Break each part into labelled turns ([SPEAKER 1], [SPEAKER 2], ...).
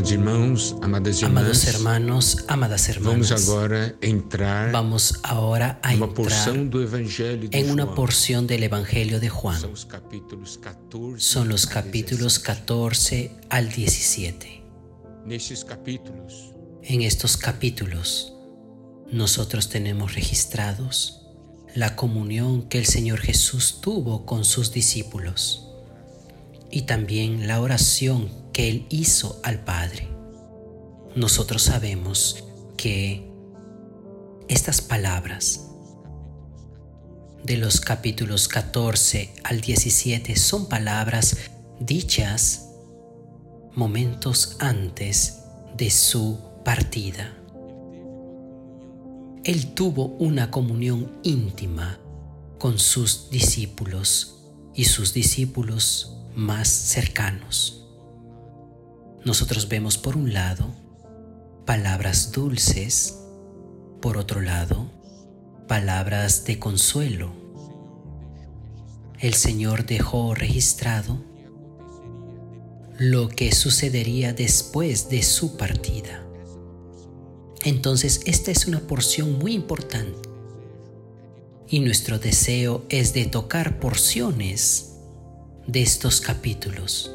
[SPEAKER 1] Amados irmãos, amadas irmãs,
[SPEAKER 2] Amados hermanos, amadas
[SPEAKER 1] vamos
[SPEAKER 2] hermanas,
[SPEAKER 1] agora entrar
[SPEAKER 2] vamos ahora a
[SPEAKER 1] porção do Evangelho de
[SPEAKER 2] en una porción del Evangelio de Juan.
[SPEAKER 1] São os capítulos 14
[SPEAKER 2] Son los capítulos 14 al 17.
[SPEAKER 1] 17. Nestes capítulos,
[SPEAKER 2] En estos capítulos nosotros tenemos registrados la comunión que el Señor Jesús tuvo con sus discípulos y también la oración que Él hizo al Padre. Nosotros sabemos que estas palabras de los capítulos 14 al 17 son palabras dichas momentos antes de su partida. Él tuvo una comunión íntima con sus discípulos y sus discípulos más cercanos. Nosotros vemos por un lado palabras dulces, por otro lado palabras de consuelo. El Señor dejó registrado lo que sucedería después de su partida. Entonces, esta es una porción muy importante. Y nuestro deseo es de tocar porciones de estos capítulos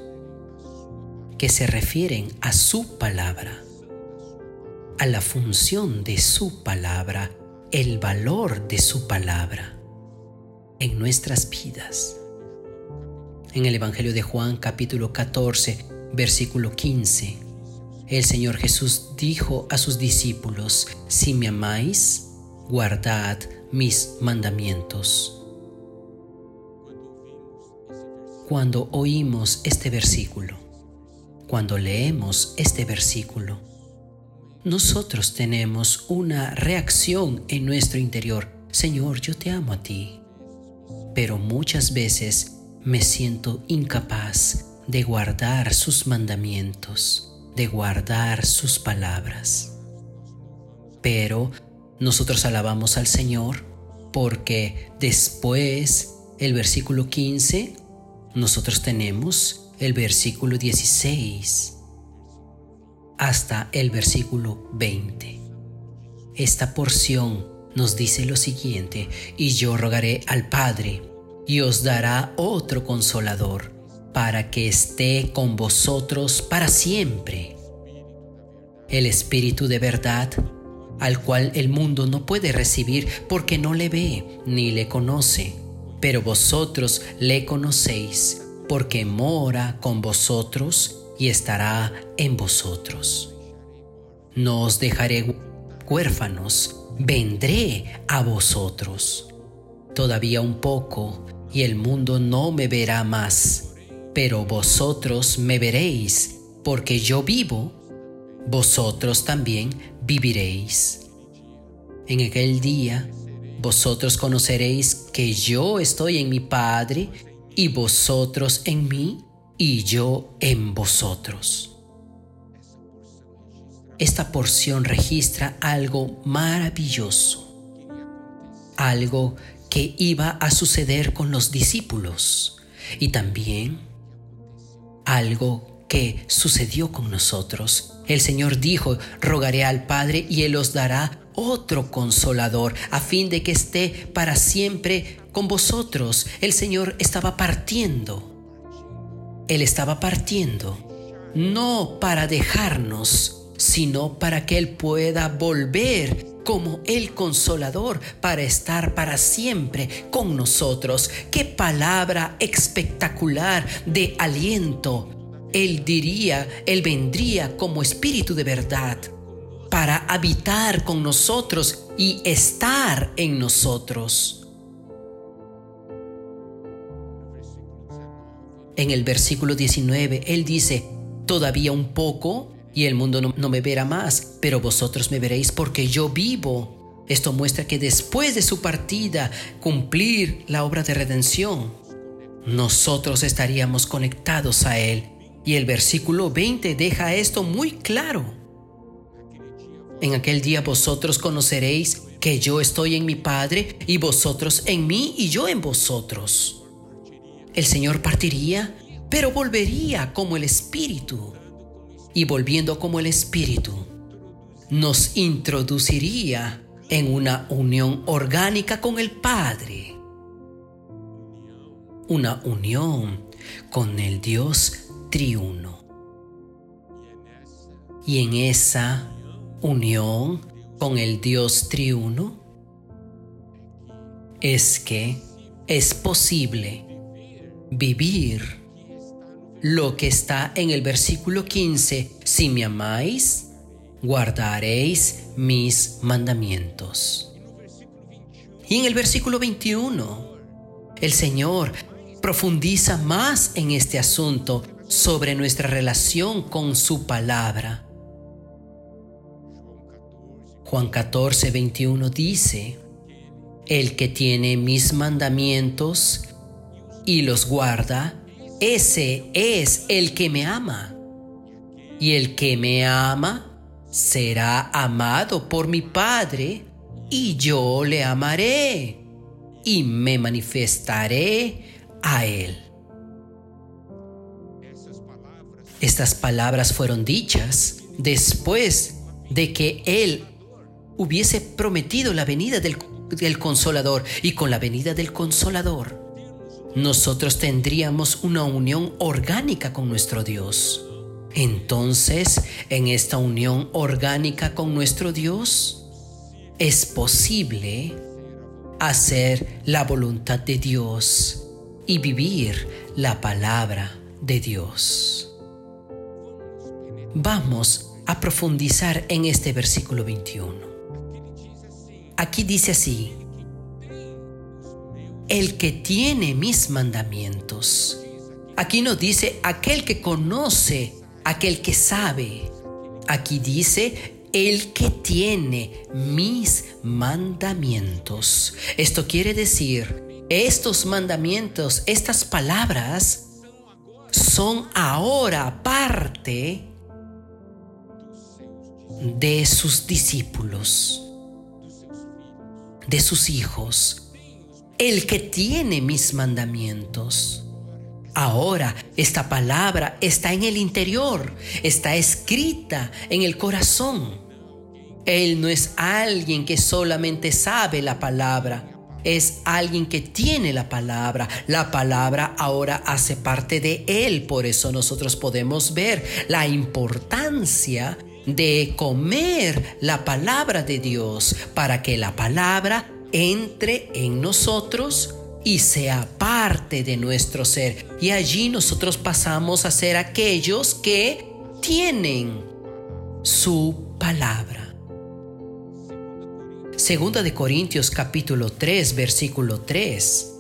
[SPEAKER 2] que se refieren a su palabra, a la función de su palabra, el valor de su palabra en nuestras vidas. En el Evangelio de Juan capítulo 14, versículo 15, el Señor Jesús dijo a sus discípulos, si me amáis, guardad mis mandamientos. Cuando oímos este versículo, cuando leemos este versículo, nosotros tenemos una reacción en nuestro interior. Señor, yo te amo a ti. Pero muchas veces me siento incapaz de guardar sus mandamientos, de guardar sus palabras. Pero nosotros alabamos al Señor porque después, el versículo 15, nosotros tenemos el versículo 16 hasta el versículo 20. Esta porción nos dice lo siguiente, y yo rogaré al Padre, y os dará otro consolador, para que esté con vosotros para siempre. El Espíritu de verdad, al cual el mundo no puede recibir porque no le ve ni le conoce, pero vosotros le conocéis, porque mora con vosotros y estará en vosotros. No os dejaré huérfanos, vendré a vosotros. Todavía un poco, y el mundo no me verá más, pero vosotros me veréis, porque yo vivo, vosotros también viviréis. En aquel día, vosotros conoceréis que yo estoy en mi Padre, y vosotros en mí, y yo en vosotros. Esta porción registra algo maravilloso, algo que iba a suceder con los discípulos y también algo que sucedió con nosotros. El Señor dijo, rogaré al Padre y Él os dará otro consolador a fin de que esté para siempre con vosotros. El Señor estaba partiendo. Él estaba partiendo, no para dejarnos, sino para que Él pueda volver como el consolador para estar para siempre con nosotros. Qué palabra espectacular de aliento. Él diría, Él vendría como espíritu de verdad para habitar con nosotros y estar en nosotros. En el versículo 19, Él dice, todavía un poco y el mundo no, me verá más, pero vosotros me veréis porque yo vivo. Esto muestra que después de su partida, cumplir la obra de redención, nosotros estaríamos conectados a Él. Y el versículo 20 deja esto muy claro. En aquel día vosotros conoceréis que yo estoy en mi Padre y vosotros en mí y yo en vosotros. El Señor partiría, pero volvería como el Espíritu. y volviendo como el Espíritu, nos introduciría en una unión orgánica con el Padre. Una unión con el Dios Y en esa unión con el Dios triuno es que es posible vivir lo que está en el versículo 15. Si me amáis, guardaréis mis mandamientos. Y en el versículo 21, el Señor profundiza más en este asunto sobre nuestra relación con su palabra. Juan 14, 21 dice, El que tiene mis mandamientos y los guarda, ese es el que me ama. Y el que me ama será amado por mi Padre, y yo le amaré, y me manifestaré a él. Estas palabras fueron dichas después de que él hubiese prometido la venida del, consolador y con la venida del consolador nosotros tendríamos una unión orgánica con nuestro Dios. Entonces, en esta unión orgánica con nuestro Dios, es posible hacer la voluntad de Dios y vivir la palabra de Dios. Vamos a profundizar en este versículo 21. Aquí dice así, el que tiene mis mandamientos. Aquí no dice aquel que conoce, aquel que sabe. Aquí dice el que tiene mis mandamientos. Esto quiere decir, estos mandamientos, estas palabras, son ahora parte de sus discípulos, de sus hijos el que tiene mis mandamientos. Ahora esta palabra está en el interior, está escrita en el corazón. Él no es alguien que solamente sabe la palabra, es alguien que tiene la palabra. La palabra ahora hace parte de él, por eso nosotros podemos ver la importancia de comer la palabra de Dios para que la palabra entre en nosotros y sea parte de nuestro ser. Y allí nosotros pasamos a ser aquellos que tienen su palabra. Segunda de Corintios capítulo 3 versículo 3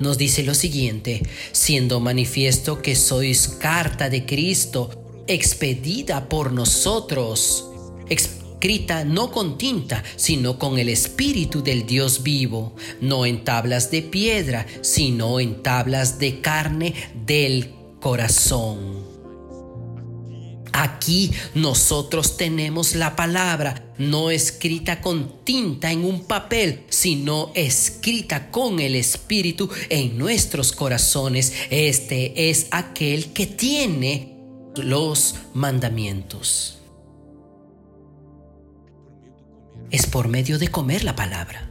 [SPEAKER 2] nos dice lo siguiente, siendo manifiesto que sois carta de Cristo expedida por nosotros, escrita no con tinta, sino con el Espíritu del Dios vivo, no en tablas de piedra, sino en tablas de carne del corazón. Aquí nosotros tenemos la palabra no escrita con tinta en un papel, sino escrita con el Espíritu en nuestros corazones. Este es aquel que tiene los mandamientos. es por medio de comer la palabra.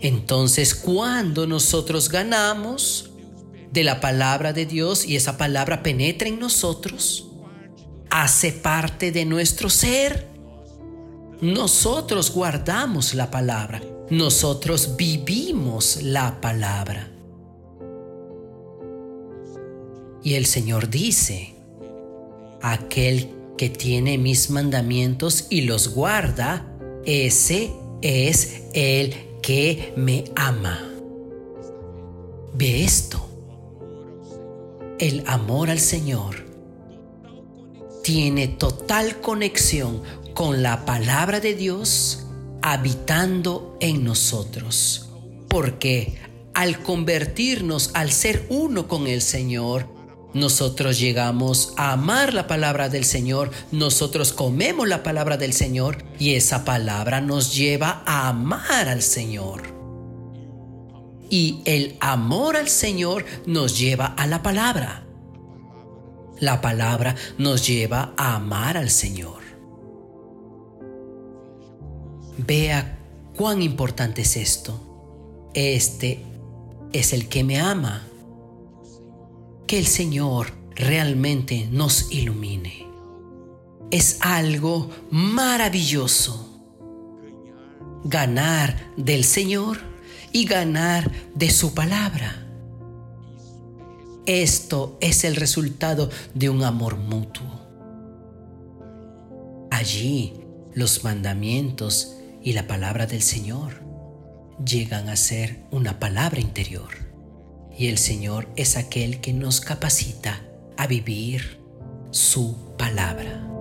[SPEAKER 2] Entonces, cuando nosotros ganamos de la palabra de Dios y esa palabra penetra en nosotros, hace parte de nuestro ser, nosotros guardamos la palabra, nosotros vivimos la palabra. Y el Señor dice, aquel que tiene mis mandamientos y los guarda, ese es el que me ama. Ve esto. El amor al Señor tiene total conexión con la palabra de Dios habitando en nosotros. Porque al convertirnos, al ser uno con el Señor, nosotros llegamos a amar la palabra del Señor, nosotros comemos la palabra del Señor y esa palabra nos lleva a amar al Señor. Y el amor al Señor nos lleva a la palabra. La palabra nos lleva a amar al Señor. Vea cuán importante es esto. Este es el que me ama. Que el Señor realmente nos ilumine. Es algo maravilloso ganar del Señor y ganar de su palabra. Esto es el resultado de un amor mutuo. Allí los mandamientos y la palabra del Señor llegan a ser una palabra interior. Y el Señor es aquel que nos capacita a vivir su palabra.